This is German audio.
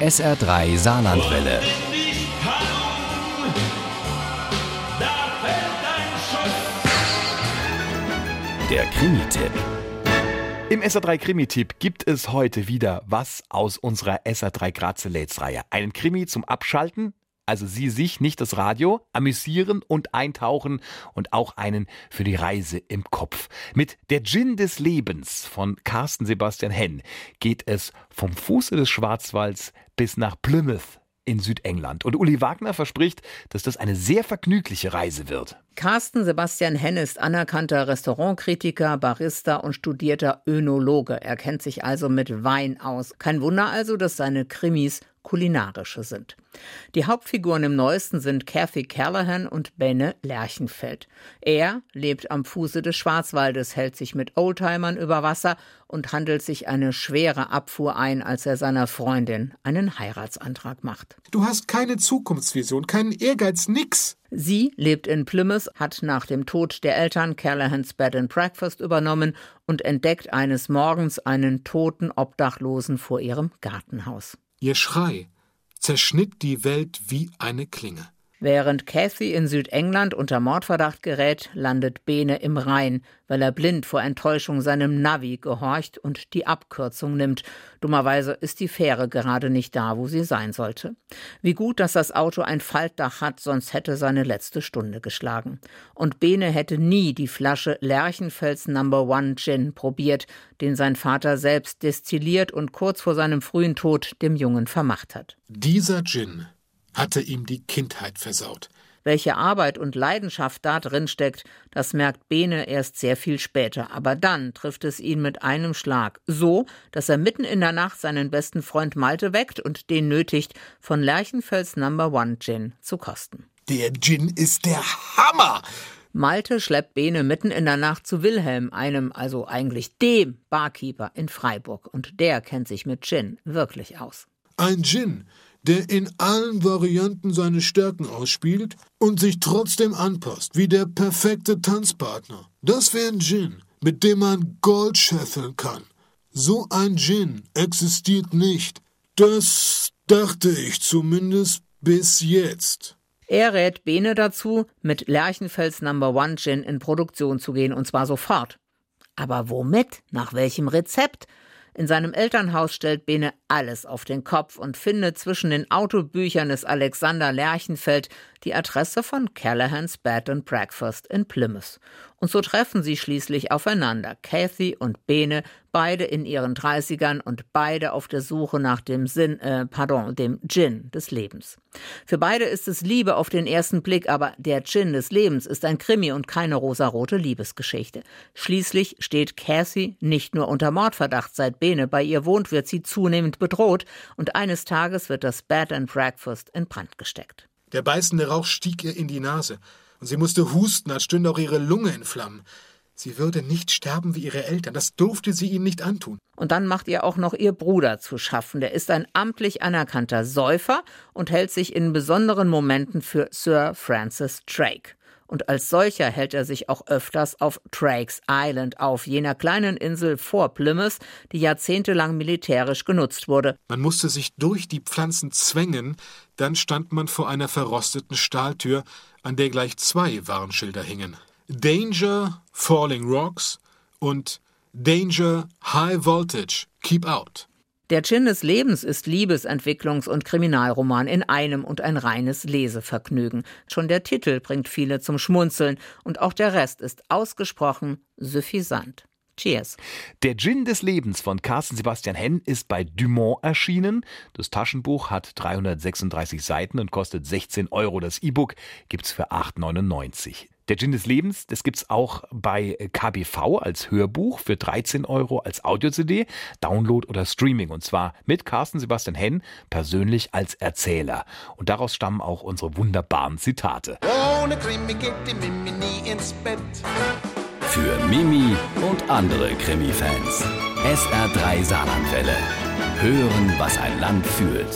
SR3 Saarlandwelle. Der Krimi-Tipp. Im SR3 Krimi-Tipp gibt es heute wieder was aus unserer SR3 Grazelates-Reihe. Einen Krimi zum Abschalten, also Sie sich, nicht das Radio, amüsieren und eintauchen und auch einen für die Reise im Kopf. Mit Der Gin des Lebens von Carsten Sebastian Henn geht es vom Fuße des Schwarzwalds bis nach Plymouth in Südengland. Und Uli Wagner verspricht, dass das eine sehr vergnügliche Reise wird. Carsten Sebastian Henn ist anerkannter Restaurantkritiker, Barista und studierter Önologe. Er kennt sich also mit Wein aus. Kein Wunder also, dass seine Krimis kulinarische sind. Die Hauptfiguren im Neuesten sind Kathy Callahan und Benne Lerchenfeld. Er lebt am Fuße des Schwarzwaldes, hält sich mit Oldtimern über Wasser und handelt sich eine schwere Abfuhr ein, als er seiner Freundin einen Heiratsantrag macht. Du hast keine Zukunftsvision, keinen Ehrgeiz, nix. Sie lebt in Plymouth, hat nach dem Tod der Eltern Callahans Bed and Breakfast übernommen und entdeckt eines Morgens einen toten Obdachlosen vor ihrem Gartenhaus. Ihr Schrei zerschnitt die Welt wie eine Klinge. Während Cathy in Südengland unter Mordverdacht gerät, landet Bene im Rhein, weil er blind vor Enttäuschung seinem Navi gehorcht und die Abkürzung nimmt. Dummerweise ist die Fähre gerade nicht da, wo sie sein sollte. Wie gut, dass das Auto ein Faltdach hat, sonst hätte seine letzte Stunde geschlagen. Und Bene hätte nie die Flasche Lerchenfels Number One Gin probiert, den sein Vater selbst destilliert und kurz vor seinem frühen Tod dem Jungen vermacht hat. Dieser Gin hatte ihm die Kindheit versaut. Welche Arbeit und Leidenschaft da drin steckt, das merkt Bene erst sehr viel später. Aber dann trifft es ihn mit einem Schlag. So, dass er mitten in der Nacht seinen besten Freund Malte weckt und den nötigt, von Lerchenfels Number One Gin zu kosten. Der Gin ist der Hammer! Malte schleppt Bene mitten in der Nacht zu Wilhelm, einem, also eigentlich dem Barkeeper in Freiburg. Und der kennt sich mit Gin wirklich aus. Ein Gin, der in allen Varianten seine Stärken ausspielt und sich trotzdem anpasst, wie der perfekte Tanzpartner. Das wäre ein Gin, mit dem man Gold scheffeln kann. So ein Gin existiert nicht. Das dachte ich zumindest bis jetzt. Er rät Bene dazu, mit Lerchenfels Number One Gin in Produktion zu gehen, und zwar sofort. Aber womit? Nach welchem Rezept? In seinem Elternhaus stellt Bene alles auf den Kopf und findet zwischen den Autobüchern des Alexander Lerchenfeld die Adresse von Callahans Bed and Breakfast in Plymouth. Und so treffen sie schließlich aufeinander, Kathy und Bene, beide in ihren Dreißigern und beide auf der Suche nach dem Sinn, äh, pardon, dem Gin des Lebens. Für beide ist es Liebe auf den ersten Blick, aber der Gin des Lebens ist ein Krimi und keine rosarote Liebesgeschichte. Schließlich steht Kathy nicht nur unter Mordverdacht, seit Bene bei ihr wohnt, wird sie zunehmend bedroht und eines Tages wird das Bed and Breakfast in Brand gesteckt. Der beißende Rauch stieg ihr in die Nase, und sie musste husten, als stünde auch ihre Lunge in Flammen. Sie würde nicht sterben wie ihre Eltern, das durfte sie ihnen nicht antun. Und dann macht ihr auch noch ihr Bruder zu schaffen. Der ist ein amtlich anerkannter Säufer und hält sich in besonderen Momenten für Sir Francis Drake und als solcher hält er sich auch öfters auf Drake's Island auf, jener kleinen Insel vor Plymouth, die jahrzehntelang militärisch genutzt wurde. Man musste sich durch die Pflanzen zwängen, dann stand man vor einer verrosteten Stahltür, an der gleich zwei Warnschilder hingen. Danger, Falling Rocks und Danger, High Voltage, Keep Out. Der Gin des Lebens ist Liebesentwicklungs- und Kriminalroman in einem und ein reines Lesevergnügen. Schon der Titel bringt viele zum Schmunzeln und auch der Rest ist ausgesprochen suffisant. Cheers. Der Gin des Lebens von Carsten Sebastian Henn ist bei Dumont erschienen. Das Taschenbuch hat 336 Seiten und kostet 16 Euro. Das E-Book gibt's für 8,99. Der Gin des Lebens, das gibt's auch bei KBV als Hörbuch für 13 Euro als Audio-CD, Download oder Streaming. Und zwar mit Carsten Sebastian Henn persönlich als Erzähler. Und daraus stammen auch unsere wunderbaren Zitate. Ohne Krimi geht die Mimi nie ins Bett. Für Mimi und andere Krimi-Fans. SR3 Saarlandwelle. Hören, was ein Land fühlt.